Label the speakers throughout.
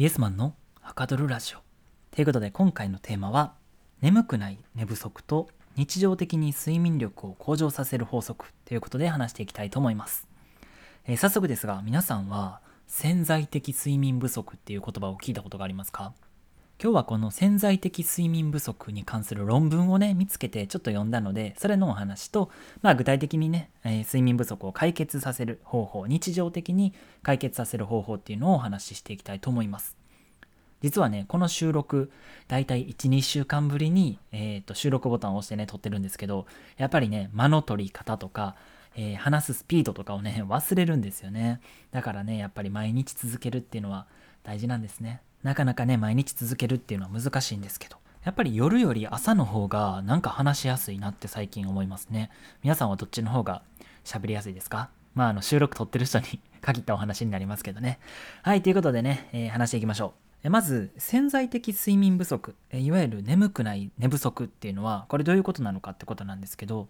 Speaker 1: イエスマンのはかどるラジオ。ということで今回のテーマは眠くない寝不足と日常的に睡眠力を向上させる法則。ということで話していきたいと思います、えー、早速ですが皆さんは潜在的睡眠不足っていう言葉を聞いたことがありますか？今日はこの潜在的睡眠不足に関する論文をね見つけてちょっと読んだのでそれのお話と、まあ、具体的にね、えー、睡眠不足を解決させる方法日常的に解決させる方法っていうのをお話ししていきたいと思います。実はねこの収録だいたい12週間ぶりに、えーと、収録ボタンを押してね撮ってるんですけどやっぱりね間の取り方とかえー、話すスピードとかをね忘れるんですよね。だからねやっぱり毎日続けるっていうのは大事なんですね。なかなかね、毎日続けるっていうのは難しいんですけど、やっぱり夜より朝の方がなんか話しやすいなって最近思いますね。皆さんはどっちの方が喋りやすいですか？まあ、あの、収録撮ってる人に限ったお話になりますけどね。はい、ということでね、えー、話していきましょう。まず、潜在的睡眠不足、いわゆる眠くない寝不足っていうのは、これどういうことなのかってことなんですけど、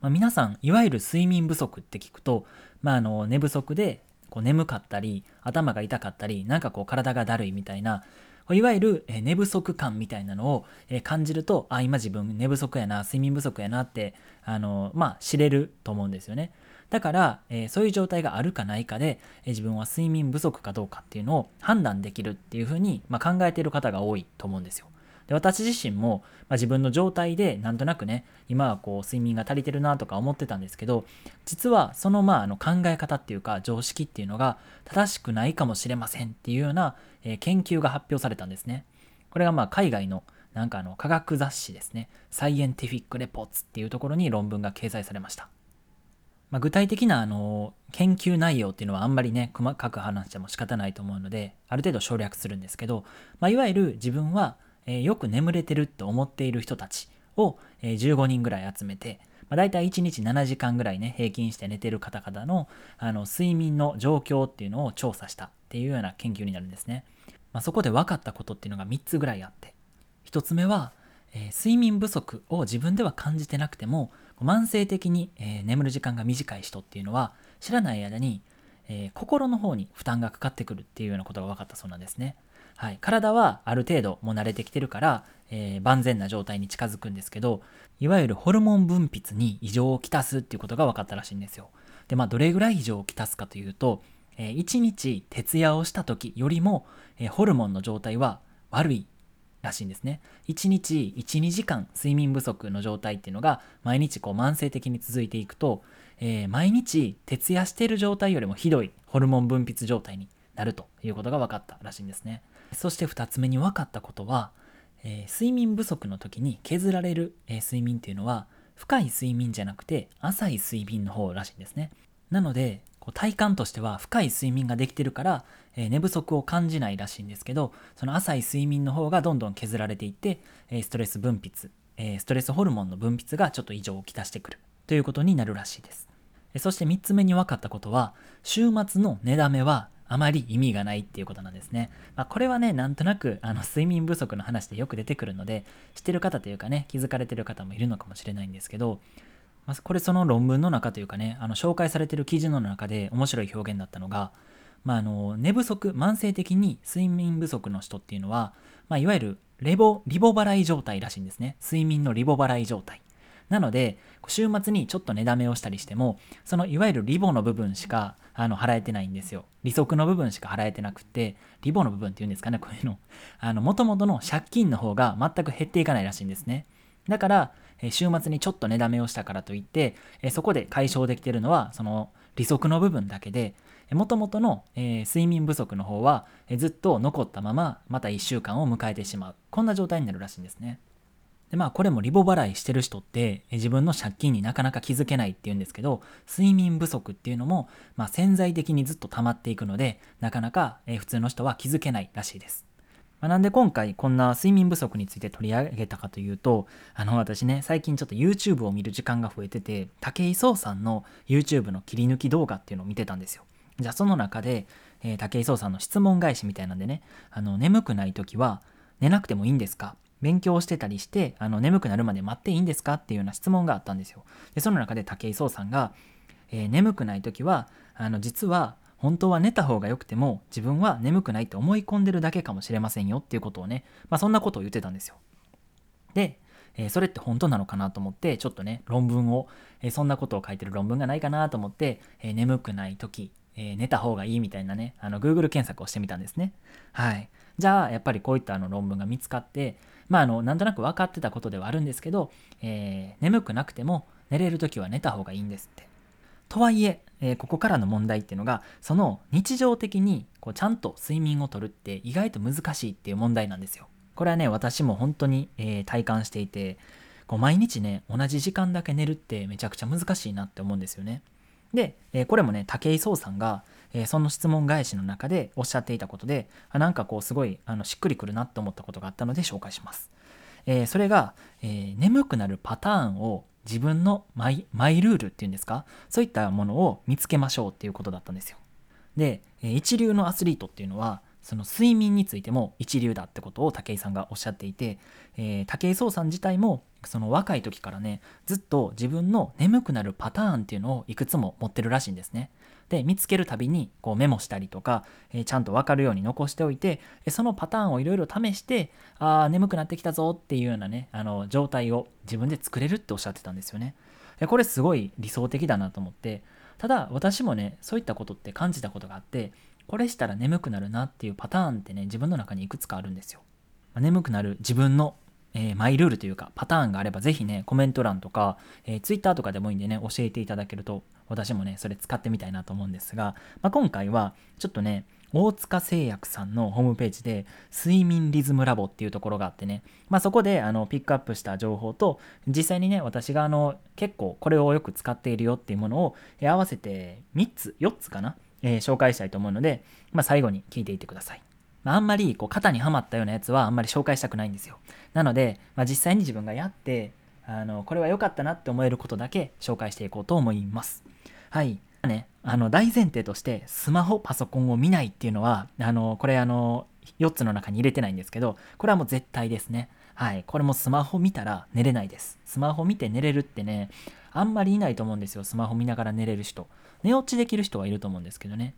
Speaker 1: まあ、皆さん、いわゆる睡眠不足って聞くと、まあ、あの寝不足でこう眠かったり頭が痛かったりなんかこう体がだるいみたいないわゆる寝不足感みたいなのを感じるとあ今自分寝不足やな睡眠不足やなってあのまあ知れると思うんですよね。だから、えー、そういう状態があるかないかで、えー、自分は睡眠不足かどうかっていうのを判断できるっていうふうに、まあ、考えている方が多いと思うんですよ。で私自身も、まあ、自分の状態でなんとなくね今はこう睡眠が足りてるなとか思ってたんですけど実はそのまああの考え方っていうか常識っていうのが正しくないかもしれませんっていうような、えー、研究が発表されたんですね。これがまあ海外のなんかあの科学雑誌ですね。サイエンティフィック・レポーツっていうところに論文が掲載されました。まあ、具体的なあの研究内容っていうのはあんまりね細かく話しても仕方ないと思うのである程度省略するんですけど、まあ、いわゆる自分はえー、よく眠れてると思っている人たちを、えー、15人ぐらい集めて、まあ、大体1日7時間ぐらいね、平均して寝てる方々のあの睡眠の状況っていうのを調査したっていうような研究になるんですね。まあ、そこで分かったことっていうのが3つぐらいあって、1つ目は、えー、睡眠不足を自分では感じてなくても、慢性的に、えー、眠る時間が短い人っていうのは、知らない間に、えー、心の方に負担がかかってくるっていうようなことが分かったそうなんですね。はい、体はある程度もう慣れてきてるから、えー、万全な状態に近づくんですけどいわゆるホルモン分泌に異常をきたすっていうことが分かったらしいんですよ。でまあどれぐらい異常をきたすかというと、えー、1日徹夜をした時よりも、えー、ホルモンの状態は悪いらしいんですね。1日12時間睡眠不足の状態っていうのが毎日こう慢性的に続いていくと、えー、毎日徹夜している状態よりもひどいホルモン分泌状態になるということが分かったらしいんですね。そして2つ目に分かったことは、えー、睡眠不足の時に削られる、えー、睡眠っていうのは深い睡眠じゃなくて浅い睡眠の方らしいんですね。なのでこう体感としては深い睡眠ができてるから、えー、寝不足を感じないらしいんですけどその浅い睡眠の方がどんどん削られていって、えストレス分泌、えストレスホルモンの分泌がちょっと異常をきたしてくるということになるらしいです。そして3つ目に分かったことは週末の寝だめはあまり意味がないっていうことなんですね。まあ、これはね、なんとなくあの睡眠不足の話でよく出てくるので、知ってる方というかね、気づかれてる方もいるのかもしれないんですけど、まあ、これその論文の中というかね、あの紹介されてる記事の中で面白い表現だったのが、まあ、あの寝不足、慢性的に睡眠不足の人っていうのは、まあ、いわゆるレボリボ払い状態らしいんですね。睡眠のリボ払い状態。なので、週末にちょっと寝だめをしたりしても、そのいわゆるリボの部分しかあの払えてないんですよ。利息の部分しか払えてなくて、リボの部分っていうんですかね、こういうの。あの、元々の借金の方が全く減っていかないらしいんですね。だから、週末にちょっと寝だめをしたからといって、そこで解消できてるのは、その利息の部分だけで、もともとの、えー、睡眠不足の方は、えずっと残ったまままた1週間を迎えてしまう。こんな状態になるらしいんですね。でまあこれもリボ払いしてる人って自分の借金になかなか気づけないっていうんですけど睡眠不足っていうのも、まあ、潜在的にずっと溜まっていくのでなかなか普通の人は気づけないらしいです。まあ、なんで今回こんな睡眠不足について取り上げたかというとあの私ね最近ちょっと YouTube を見る時間が増えてて武井壮さんの YouTube の切り抜き動画っていうのを見てたんですよ。じゃあその中で、えー、武井壮さんの質問返しみたいなんでねあの眠くない時は寝なくてもいいんですか？勉強してたりして、あの、眠くなるまで待っていいんですかっていうような質問があったんですよ。で、その中で武井壮さんが、えー、眠くない時は、あの、実は、本当は寝た方が良くても自分は眠くないって思い込んでるだけかもしれませんよっていうことをね、まあ、そんなことを言ってたんですよ。で、えー、それって本当なのかなと思ってちょっとね論文を、えー、そんなことを書いてる論文がないかなと思って、え、眠くない時、え寝た方がいいみたいなねあの Google 検索をしてみたんですね。はい。じゃあやっぱりこういったあの論文が見つかってまああのなんとなく分かってたことではあるんですけど、え眠くなくても寝れる時は寝た方がいいんですって。とはいええー、ここからの問題っていうのがその日常的にこうちゃんと睡眠をとるって意外と難しいっていう問題なんですよ。これはね私も本当に、えー、体感していてこう毎日ね同じ時間だけ寝るってめちゃくちゃ難しいなって思うんですよね。で、えー、これもね武井壮さんが、えその質問返しの中でおっしゃっていたことであなんかこうすごいあのしっくりくるなって思ったことがあったので紹介します。えそれが、え眠くなるパターンを自分のマイマイルールっていうんですか？そういったものを見つけましょうっていうことだったんですよ。で一流のアスリートっていうのはその睡眠についても一流だってことを武井さんがおっしゃっていて、えー、武井壮さん自体もその若い時からねずっと自分の眠くなるパターンっていうのをいくつも持ってるらしいんですね。で見つけるたびにこうメモしたりとか、えー、ちゃんと分かるように残しておいてそのパターンをいろいろ試してあ眠くなってきたぞっていうようなねあの状態を自分で作れるっておっしゃってたんですよね。でこれすごい理想的だなと思ってただ私もねそういったことって感じたことがあってこれしたら眠くなるなっていうパターンってね自分の中にいくつかあるんですよ。眠くなる自分のえー、マイルールというかパターンがあればぜひねコメント欄とか、えー、Twitter とかでもいいんでね教えていただけると私もねそれ使ってみたいなと思うんですが、まあ、今回はちょっとね大塚製薬さんのホームページで睡眠リズムラボっていうところがあってね、まあ、そこであのピックアップした情報と実際にね私があの結構これをよく使っているよっていうものを合わせて3つ4つかな、えー、紹介したいと思うので、まあ、最後に聞いていてください。まあ、あんまりこう肩にはまったようなやつはあんまり紹介したくないんですよ。なので、まあ、実際に自分がやってあのこれは良かったなって思えることだけ紹介していこうと思います。はい。ね、あの大前提としてスマホパソコンを見ないっていうのはあのこれあの4つの中に入れてないんですけどこれはもう絶対ですねはいこれもスマホ見たら寝れないですスマホ見て寝れるってねあんまりいないと思うんですよスマホ見ながら寝れる人寝落ちできる人はいると思うんですけどね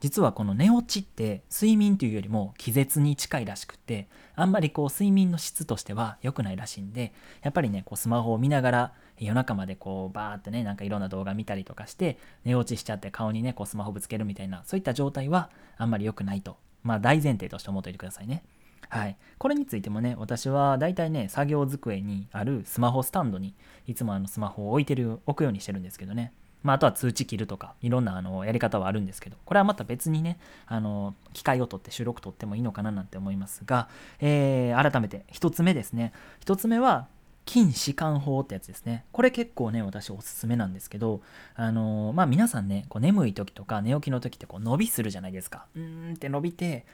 Speaker 1: 実はこの寝落ちって睡眠というよりも気絶に近いらしくってあんまりこう睡眠の質としては良くないらしいんでやっぱりねこうスマホを見ながら夜中までこうバーってねなんかいろんな動画見たりとかして寝落ちしちゃって顔にねこうスマホぶつけるみたいなそういった状態はあんまり良くないとまあ大前提として思っておいてくださいねはい。これについてもね、私は大体ね、作業机にあるスマホスタンドにいつもあのスマホを置いてる、置くようにしてるんですけどね。まあ、あとは通知切るとか、いろんなあのやり方はあるんですけど、これはまた別にね、あの機械を取って収録取ってもいいのかななんて思いますが、えー、改めて1つ目ですね。1つ目は、筋弛緩法ってやつですね。これ結構ね、私おすすめなんですけど、あのー、まあ皆さんね、こう眠い時とか寝起きの時ってこう伸びするじゃないですか。うーんって伸びて、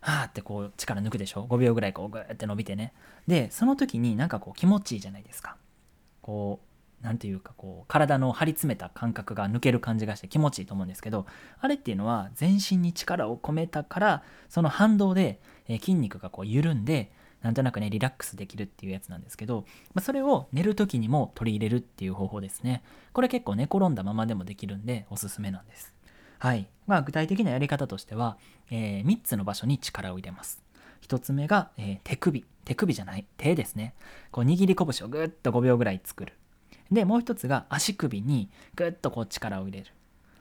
Speaker 1: はーってこう力抜くでしょ ?5 秒ぐらいこうグーって伸びてね。で、その時になんかこう気持ちいいじゃないですか。こう、何て言うかこう体の張り詰めた感覚が抜ける感じがして気持ちいいと思うんですけどあれっていうのは全身に力を込めたからその反動で、え筋肉がこう緩んでなんとなくねリラックスできるっていうやつなんですけど、まあ、それを寝る時にも取り入れるっていう方法ですねこれ結構寝転んだままでもできるんでおすすめなんです。はい。まあ具体的なやり方としては、えー、3つの場所に力を入れます。1つ目が、えー、手首。手首じゃない。手ですね。こう握り拳をぐっと5秒ぐらい作る。で、もう一つが足首にぐっとこう力を入れる。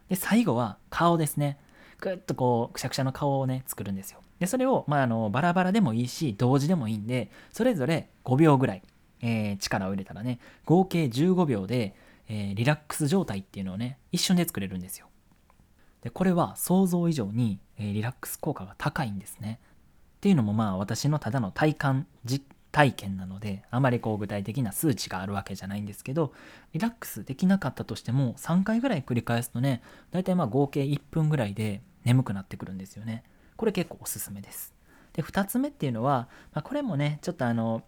Speaker 1: で、最後は顔ですね。ぐっとこう、くしゃくしゃの顔をね、作るんですよ。で、それを、まあ、あの、バラバラでもいいし、同時でもいいんで、それぞれ5秒ぐらい、えー、力を入れたらね、合計15秒で、えー、リラックス状態っていうのをね、一瞬で作れるんですよ。で、これは想像以上に、えー、リラックス効果が高いんですね。っていうのもまあ私のただの体感実体験なのであまりこう具体的な数値があるわけじゃないんですけどリラックスできなかったとしても3回ぐらい繰り返すとね大体まあ合計1分ぐらいで眠くなってくるんですよね。これ結構おすすめです。で2つ目っていうのは、まあ、これもねちょっとあの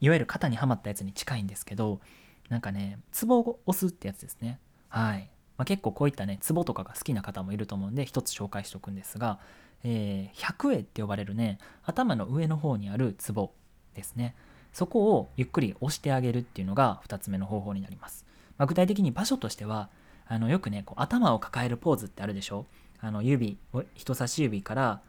Speaker 1: いわゆる肩にはまったやつに近いんですけどなんかねツボを押すってやつですね。はい、まあ、結構こういったねツボとかが好きな方もいると思うんで一つ紹介しておくんですが、えー、百会って呼ばれるね頭の上の方にあるツボですね。そこをゆっくり押してあげるっていうのが2つ目の方法になります、まあ、具体的に場所としてはあのよくねこう頭を抱えるポーズってあるでしょ？あの指人差し指から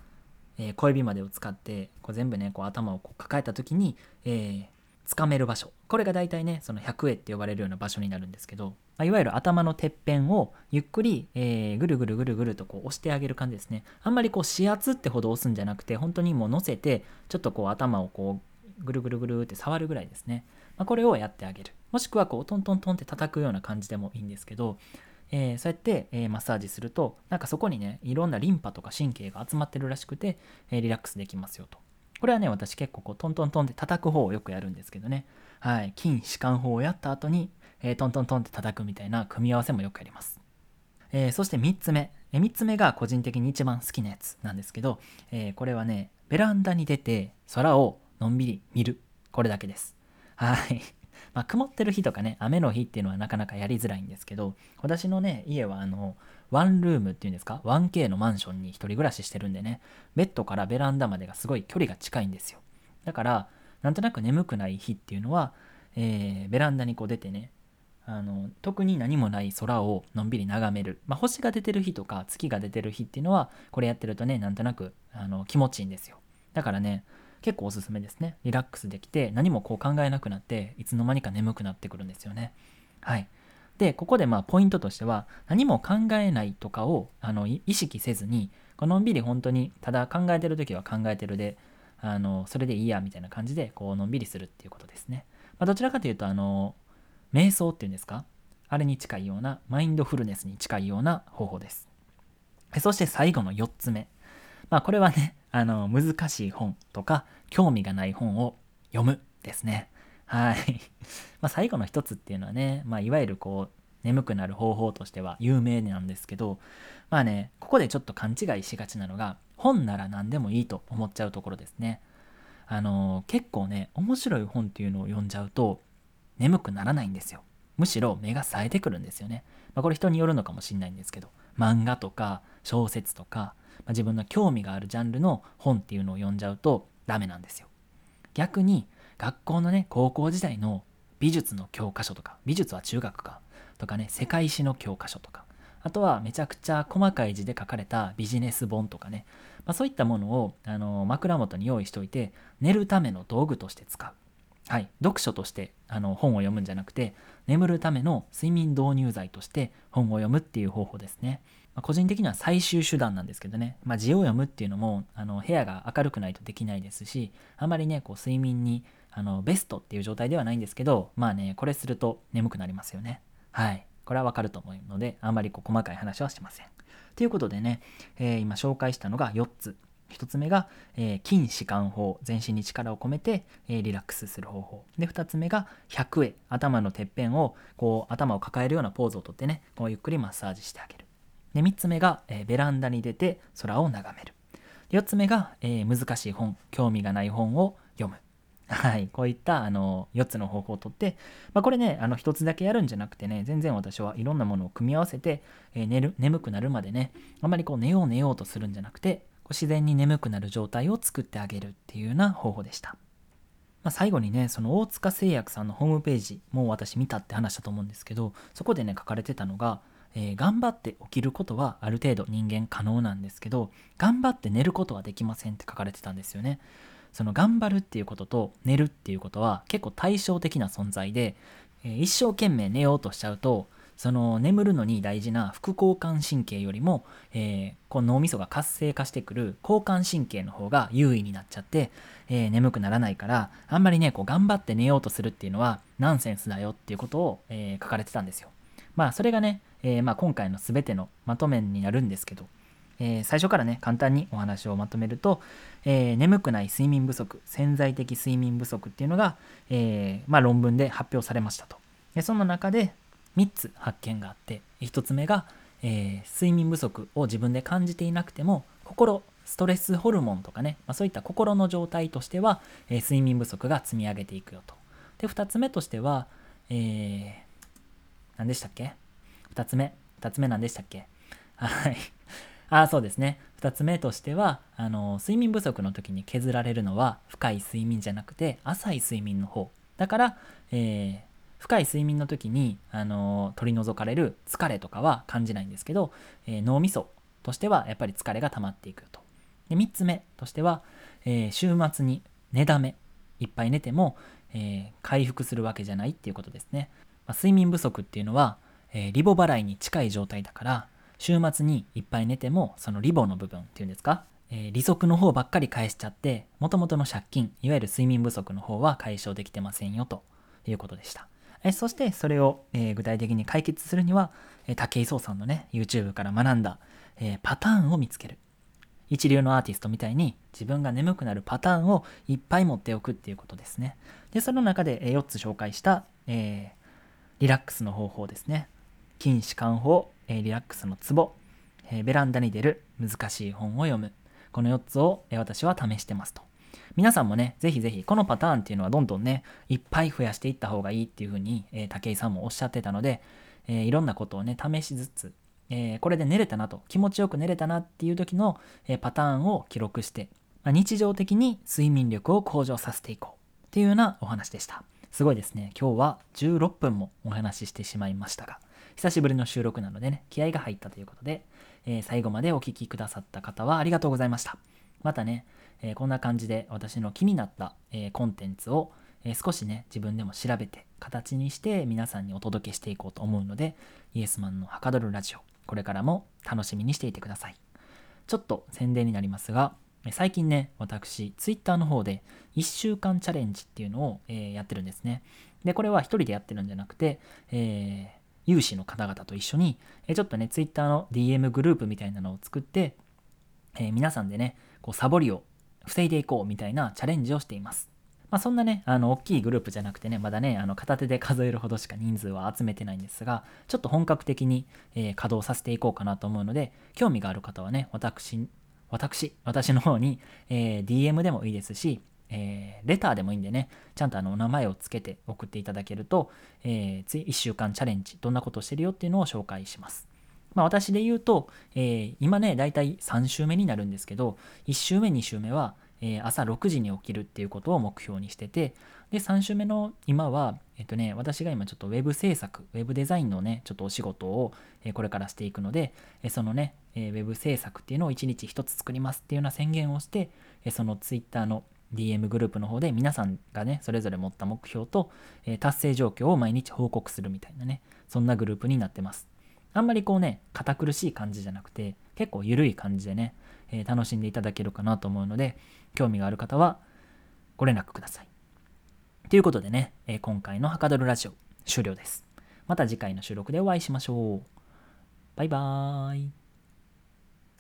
Speaker 1: えー、小指までを使ってこう全部ねこう頭をこう抱えた時に、えー、掴める場所。これが大体ねその100絵って呼ばれるような場所になるんですけど、まあ、いわゆる頭のてっぺんをゆっくり、えー、ぐるぐるぐるぐるとこう押してあげる感じですね。あんまりこう指圧ってほど押すんじゃなくて本当にもう乗せてちょっとこう頭をこうぐるぐるぐるって触るぐらいですね、まあ、これをやってあげる。もしくはこうトントントンって叩くような感じでもいいんですけどえー、そうやって、えー、マッサージするとなんかそこにねいろんなリンパとか神経が集まってるらしくて、えー、リラックスできますよと。これはね私結構こうトントントンって叩く方をよくやるんですけどね。はい。筋弛緩法をやった後に、えトントントンって叩くみたいな組み合わせもよくやります、えそして3つ目、え3つ目が個人的に一番好きなやつなんですけど、えこれはねベランダに出て空をのんびり見る。これだけです。はい。まあ、曇ってる日とかね、雨の日っていうのはなかなかやりづらいんですけど、私のね、家はあの、ワンルームっていうんですか、1K のマンションに一人暮らししてるんでね、ベッドからベランダまでがすごい距離が近いんですよ。だから、なんとなく眠くない日っていうのは、えー、ベランダにこう出てね、あの特に何もない空をのんびり眺める、まあ、星が出てる日とか月が出てる日っていうのはこれやってるとねなんとなくあの気持ちいいんですよ。だからね結構おすすめですね。リラックスできて何もこう考えなくなっていつの間にか眠くなってくるんですよね。はい。で、ここでまあポイントとしては何も考えないとかをあの意識せずにのんびり本当にただ考えてる時は考えてるであのそれでいいやみたいな感じでこうのんびりするっていうことですね。まあ、どちらかというとあの瞑想っていうんですか？あれに近いようなマインドフルネスに近いような方法です。そして最後の4つ目。まあこれはね、あの、難しい本とか、興味がない本を読むですね。はい。まあ、最後の一つっていうのはね、まあ、いわゆるこう、眠くなる方法としては有名なんですけど、まあね、ここでちょっと勘違いしがちなのが、本なら何でもいいと思っちゃうところですね。あの結構ね、面白い本っていうのを読んじゃうと、眠くならないんですよ。むしろ目が冴えてくるんですよね。まあ、これ人によるのかもしれないんですけど、漫画とか小説とか、あ、自分の興味があるジャンルの本っていうのを読んじゃうとダメなんですよ。逆に学校のね高校時代の美術の教科書とか美術は中学かとかね世界史の教科書とかあとはめちゃくちゃ細かい字で書かれたビジネス本とかね、まあ、そういったものをあの枕元に用意しておいて寝るための道具として使う。はい、読書としてあの本を読むんじゃなくて眠るための睡眠導入剤として本を読むっていう方法ですね。まあ、個人的には最終手段なんですけどね、まあ、字を読むっていうのもあの部屋が明るくないとできないですしあまりねこう睡眠にあのベストっていう状態ではないんですけどまあねこれすると眠くなりますよね。はい。これはわかると思うのであんまりこう細かい話はしません。ということでね、えー、今紹介したのが4つ。1つ目が、えー、筋弛緩法。全身に力を込めて、えー、リラックスする方法。で2つ目が100絵頭のてっぺんをこう頭を抱えるようなポーズをとってねこうゆっくりマッサージしてあげる。で3つ目が、えー、ベランダに出て空を眺める。4つ目が、えー、難しい本興味がない本を読む。はい、こういったあの4つの方法をとって、まあ、これねあの1つだけやるんじゃなくてね全然私はいろんなものを組み合わせて、えー、寝る眠くなるまでねあんまりこう寝よう寝ようとするんじゃなくてこう自然に眠くなる状態を作ってあげるっていうような方法でした。まあ、最後にねその大塚製薬さんのホームページもう私見たって話したと思うんですけどそこでね書かれてたのがえー、頑張って起きることはある程度人間可能なんですけど頑張って寝ることはできませんって書かれてたんですよね。その頑張るっていうことと寝るっていうことは結構対照的な存在で、えー、一生懸命寝ようとしちゃうとその眠るのに大事な副交感神経よりも、えー、こう脳みそが活性化してくる交感神経の方が優位になっちゃって、えー、眠くならないからあんまりねこう頑張って寝ようとするっていうのはナンセンスだよっていうことを、えー、書かれてたんですよ。まあそれがねえー、まあ、今回の全てのまとめになるんですけど、えー、最初からね簡単にお話をまとめると、えー、眠くない睡眠不足潜在的睡眠不足っていうのが、えまあ、論文で発表されましたと。でその中で3つ発見があって1つ目が、え睡眠不足を自分で感じていなくても心ストレスホルモンとかね、まあ、そういった心の状態としては、え睡眠不足が積み上げていくよと。で2つ目としては、えー、何でしたっけ？2つ目。2つ目何でしたっけ？はい。あ、そうですね。2つ目としては、あの、睡眠不足の時に削られるのは深い睡眠じゃなくて浅い睡眠の方。だから、えー、深い睡眠の時に、あの取り除かれる疲れとかは感じないんですけど、えー、脳みそとしてはやっぱり疲れが溜まっていくと。で3つ目としては、えー、週末に寝だめいっぱい寝ても、え、回復するわけじゃないっていうことですね。まあ、睡眠不足っていうのは、えー、リボ払いに近い状態だから週末にいっぱい寝てもそのリボの部分っていうんですか、えー、利息の方ばっかり返しちゃってもともとの借金いわゆる睡眠不足の方は解消できてませんよということでした。えそしてそれを、え具体的に解決するには、え武井壮さんのね YouTube から学んだ、えパターンを見つける一流のアーティストみたいに自分が眠くなるパターンをいっぱい持っておくっていうことですね。で、その中で4つ紹介した、え、リラックスの方法ですね。筋弛緩法、えー、リラックスのツボ、えー、ベランダに出る難しい本を読む。この4つを、え私は試してますと。皆さんもね、ぜひぜひこのパターンっていうのはどんどんね、いっぱい増やしていった方がいいっていうふうに、え武井さんもおっしゃってたので、えいろんなことをね、試しつつ、えー、これで寝れたなと、気持ちよく寝れたなっていう時の、えー、パターンを記録して、まあ、日常的に睡眠力を向上させていこうっていうようなお話でした。すごいですね。今日は16分もお話ししてしまいましたが、久しぶりの収録なのでね、気合が入ったということで、えー、最後までお聴きくださった方はありがとうございました。またね、えー、こんな感じで私の気になった、えー、コンテンツを、え少しね、自分でも調べて、形にして皆さんにお届けしていこうと思うので、イエスマンのはかどるラジオ、これからも楽しみにしていてください。ちょっと宣伝になりますが、最近ね、私、Twitter の方で1週間チャレンジっていうのを、えー、やってるんですね。で、これは一人でやってるんじゃなくて、え、有志の方々と一緒に、え、ちょっとね、Twitter の DM グループみたいなのを作って、え、皆さんでね、こうサボりを防いでいこうみたいなチャレンジをしています。まあ、そんなね、あの、大きいグループじゃなくてね、まだね、あの、片手で数えるほどしか人数は集めてないんですが、ちょっと本格的に、えー、稼働させていこうかなと思うので、興味がある方はね、私、私、私の方に、えー、DM でもいいですし、えー、レターでもいいんでね、ちゃんとあの、お名前をつけて送っていただけると、えー、1週間チャレンジ、どんなことをしてるよっていうのを紹介します。まあ、私で言うと、えー、今ね、だいたい3週目になるんですけど、1週目、2週目は、え、朝6時に起きるっていうことを目標にしてて、で、3週目の今は、えっとね、私が今ちょっと web 制作、web デザインのね、ちょっとお仕事を、えこれからしていくので、えそのね、え web 制作っていうのを1日1つ作りますっていうような宣言をして、えその Twitter の DM グループの方で皆さんがね、それぞれ持った目標と、え達成状況を毎日報告するみたいなね、そんなグループになってます。あんまりこうね、堅苦しい感じじゃなくて、結構緩い感じでね、えー、楽しんでいただけるかなと思うので、興味がある方はご連絡ください。ということでね、えー、今回のはかどるラジオ終了です。また次回の収録でお会いしましょう。バイバーイ。